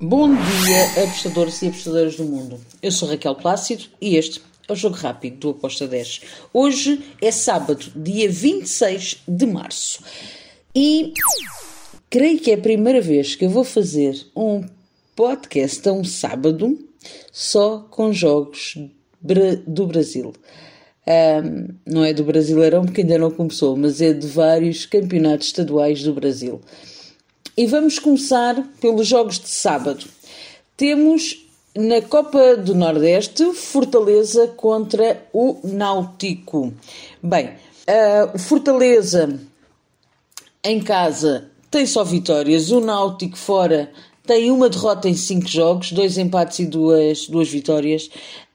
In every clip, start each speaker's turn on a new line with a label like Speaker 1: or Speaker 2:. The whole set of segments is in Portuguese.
Speaker 1: Bom dia, apostadores e apostadoras do mundo. Eu sou Raquel Plácido e este é o Jogo Rápido do Aposta 10. Hoje é sábado, dia 26 de março. E creio que é a primeira vez que eu vou fazer um podcast a um sábado só com jogos do Brasil. Um, não é do Brasileirão porque ainda não começou, mas é de vários campeonatos estaduais do Brasil. E vamos começar pelos jogos de sábado. Temos na Copa do Nordeste Fortaleza contra o Náutico. Bem, o Fortaleza em casa tem só vitórias, o Náutico fora tem uma derrota em cinco jogos, dois empates e duas, duas vitórias.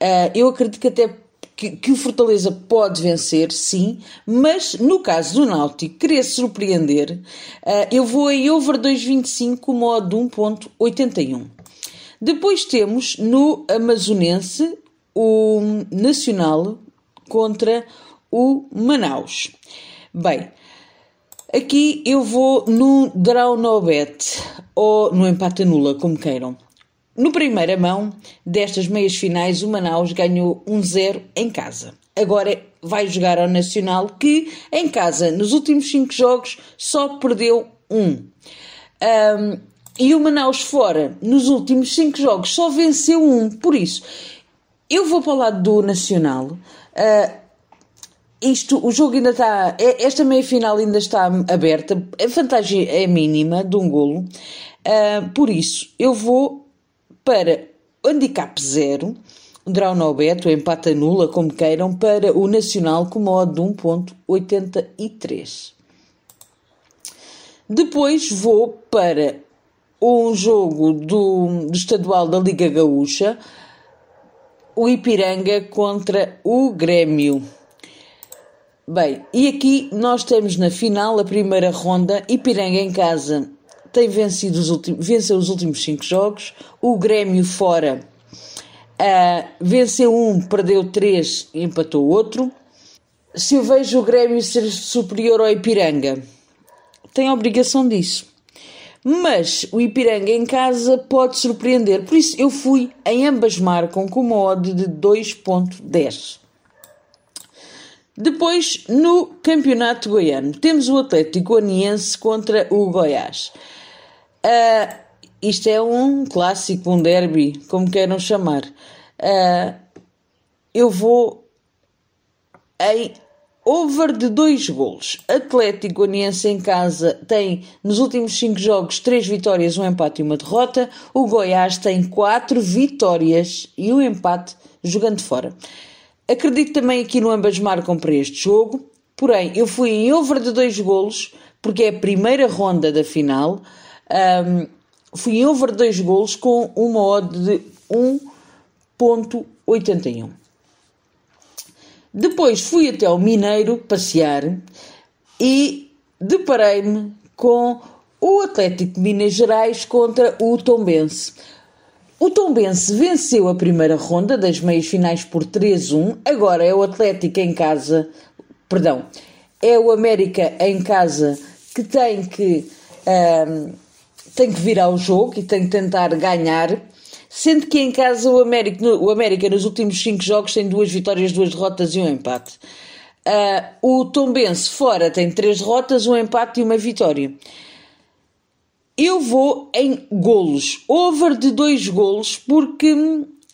Speaker 1: Uh, eu acredito que até que, que, o Fortaleza pode vencer, sim, mas no caso do Náutico, querer surpreender, uh, eu vou em over 2.25, modo 1.81. Depois temos no Amazonense o Nacional contra o Manaus. Bem, Aqui eu vou no draw no bet ou no empate nula, como queiram. No primeira mão destas meias finais, o Manaus ganhou 1-0 em casa. Agora vai jogar ao Nacional, que em casa, nos últimos 5 jogos, só perdeu 1. Um. Um, e o Manaus fora, nos últimos 5 jogos, só venceu 1. Um. Por isso, eu vou para o lado do Nacional. Uh, isto, o jogo ainda está. É, esta meia final ainda está aberta. A vantagem é mínima de um golo. Uh, por isso, eu vou para handicap zero, draw no bet, empate nula, como queiram, para o Nacional com modo de 1.83. Depois vou para um jogo do, do estadual da Liga Gaúcha, o Ipiranga contra o Grêmio. Bem, e aqui nós temos na final a primeira ronda. Ipiranga em casa tem vencido os últimos, venceu os últimos cinco jogos. O Grêmio fora uh, venceu um, perdeu três e empatou outro. Se eu vejo o Grêmio ser superior ao Ipiranga, tem a obrigação disso. Mas o Ipiranga em casa pode surpreender. Por isso eu fui em ambas marcam com uma odd de 2.10. Depois, no Campeonato Goiano, temos o Atlético Goianiense contra o Goiás. Uh, isto é um clássico, um derby, como queiram chamar. Uh, eu vou em over de dois golos. Atlético Goianiense em casa tem, nos últimos cinco jogos, três vitórias, um empate e uma derrota. O Goiás tem quatro vitórias e um empate jogando fora. Acredito também aqui no ambas marcam para este jogo, porém eu fui em over de dois golos, porque é a primeira ronda da final. Um, fui over de dois golos com uma odd de 1.81. Depois fui até o Mineiro passear e deparei-me com o Atlético de Minas Gerais contra o Tombense. O Tombense venceu a primeira ronda das meias finais por 3-1. Agora é o Atlético em casa, perdão, é o América em casa que tem que um, tem que virar o jogo e tem que tentar ganhar. Sendo que em casa o América, o América nos últimos 5 jogos tem duas vitórias, duas derrotas e um empate. Uh, o Tombense fora tem três derrotas, um empate e uma vitória. Eu vou em golos, over de dois golos, porque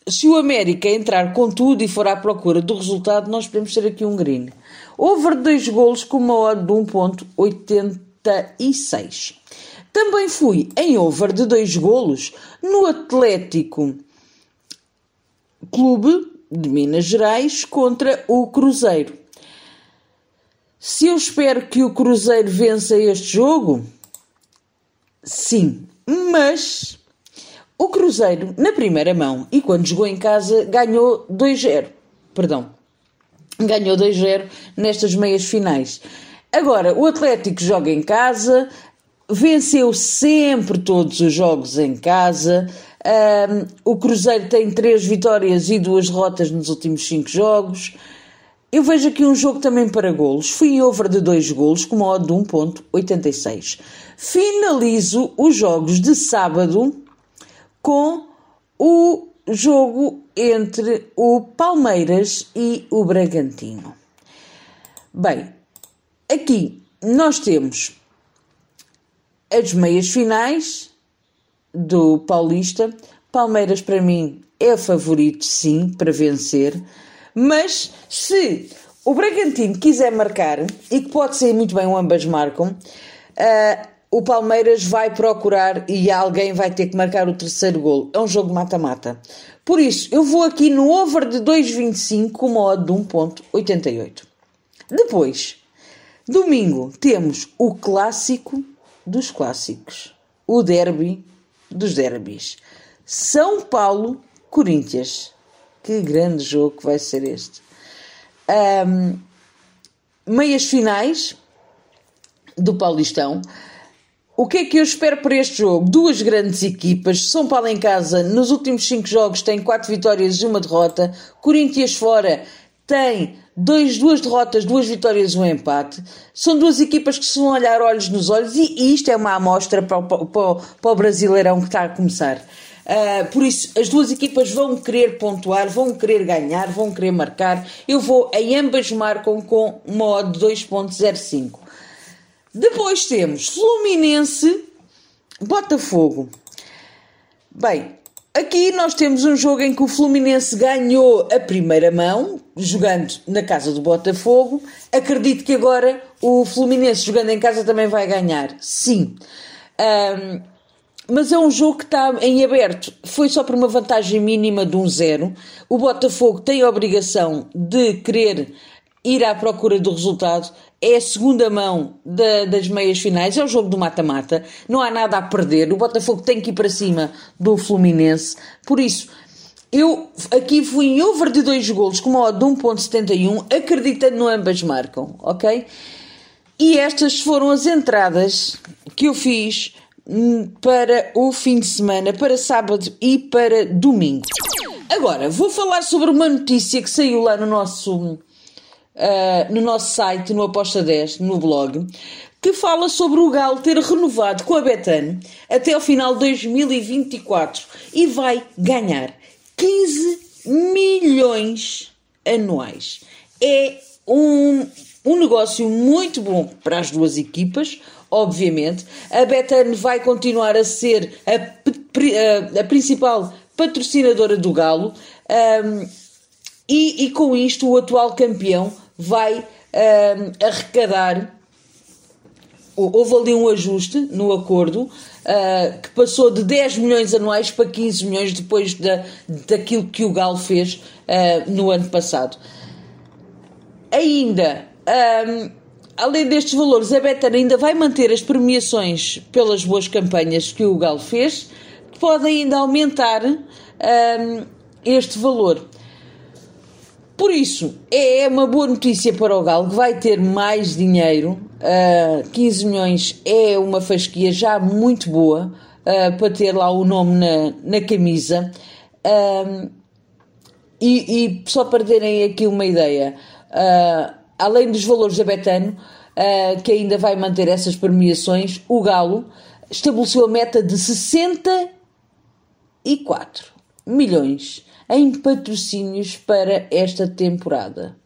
Speaker 1: se o América entrar com tudo e for à procura do resultado, nós podemos ter aqui um green. Over de dois golos com uma odd de 1.86. Também fui em over de dois golos no Atlético Clube de Minas Gerais contra o Cruzeiro. Se eu espero que o Cruzeiro vença este jogo, Sim, mas o Cruzeiro, na primeira mão e quando jogou em casa, ganhou 2-0. Perdão, ganhou 2-0 nestas meias finais. Agora, o Atlético joga em casa, venceu sempre todos os jogos em casa. Um, o Cruzeiro tem três vitórias e duas derrotas nos últimos cinco jogos. Eu vejo aqui um jogo também para golos. Fui over de 2 golos com uma odd de 1.86. Finalizo os jogos de sábado com o jogo entre o Palmeiras e o Bragantino. Bem, aqui nós temos as meias finais do Paulista. Palmeiras, para mim, é favorito, sim, para vencer. Mas se o Bragantino quiser marcar, e que pode ser muito bem, ambas marcam, uh, o Palmeiras vai procurar e alguém vai ter que marcar o terceiro gol. É um jogo mata-mata. Por isso, eu vou aqui no over de 2,25 com uma odd de 1,88. Depois, domingo, temos o clássico dos clássicos. O derby dos derbys. São Paulo, Corinthians. Que grande jogo que vai ser este. Um, meias finais do Paulistão. O que é que eu espero para este jogo? Duas grandes equipas. São Paulo em casa, nos últimos cinco jogos, tem quatro vitórias e uma derrota. Corinthians fora tem dois, duas derrotas, duas vitórias um empate. São duas equipas que se vão olhar olhos nos olhos e, e isto é uma amostra para para, para o Brasileirão que está a começar. Uh, por isso, as duas equipas vão querer pontuar, vão querer ganhar, vão querer marcar. Eu vou, em ambas marcam com uma odd de 2.05. Depois temos Fluminense, Botafogo. Bem, aqui nós temos um jogo em que o Fluminense ganhou a primeira mão, jogando na casa do Botafogo. Acredito que agora o Fluminense jogando em casa também vai ganhar. Sim. Um, mas é um jogo que está em aberto. Foi só por uma vantagem mínima de um zero. O Botafogo tem a obrigação de querer ir à procura do resultado. É a segunda mão da, das meias finais, é o jogo do mata-mata. Não há nada a perder. O Botafogo tem que ir para cima do Fluminense. Por isso, eu aqui fui em over de dois golos com uma odd de 1.71, acreditando no ambas marcam, ok? E estas foram as entradas que eu fiz hum, para o fim de semana, para sábado e para domingo. Agora, vou falar sobre uma notícia que saiu lá no nosso uh, no nosso site, no Aposta 10, no blog, que fala sobre o Galo ter renovado com a Betano até ao final de 2024 e vai ganhar 15 milhões anuais. É um, um negócio muito bom para as duas equipas, obviamente. A Betano vai continuar a ser a, a, a principal patrocinadora do Galo. Um, e, e, com isto o atual campeão vai uh, arrecadar. Houve ali um ajuste no acordo uh, que passou de 10 milhões anuais para 15 milhões depois da, daquilo que o Galo fez uh, no ano passado. Ainda, um, além destes valores, a Betano ainda vai manter as premiações pelas boas campanhas que o Galo fez, que podem ainda aumentar um, este valor. Por isso, é uma boa notícia para o Galo, que vai ter mais dinheiro. Uh, ah, 15 milhões é uma fasquia já muito boa uh, para ter lá o nome na, na camisa. Uh, e, e, só para terem aqui uma ideia, além dos valores da Betano, que ainda vai manter essas premiações, o Galo estabeleceu a meta de 64 milhões em patrocínios para esta temporada.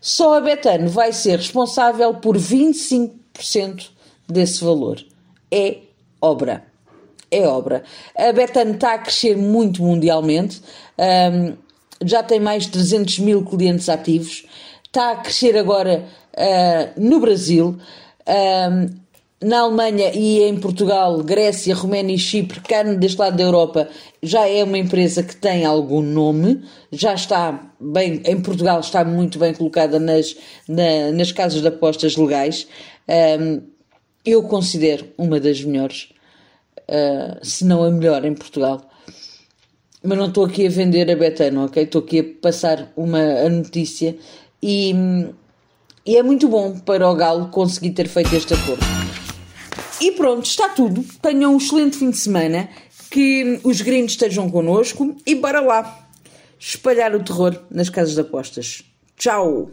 Speaker 1: Só a Betano vai ser responsável por 25% desse valor. É obra. É obra. A Betano está a crescer muito mundialmente, um, já tem mais de 300 mil clientes ativos, está a crescer agora uh, no Brasil. Um, na Alemanha e em Portugal, Grécia, Roménia e Chipre, carne deste lado da Europa, já é uma empresa que tem algum nome, já está bem, em Portugal está muito bem colocada nas, na, nas casas de apostas legais. Um, eu considero uma das melhores, uh, se não a melhor em Portugal. Mas não estou aqui a vender a Betano, ok? Estou aqui a passar uma a notícia e, e é muito bom para o Galo conseguir ter feito este acordo. E pronto, está tudo. Tenham um excelente fim de semana. Que os gringos estejam connosco e bora lá espalhar o terror nas casas de apostas. Tchau!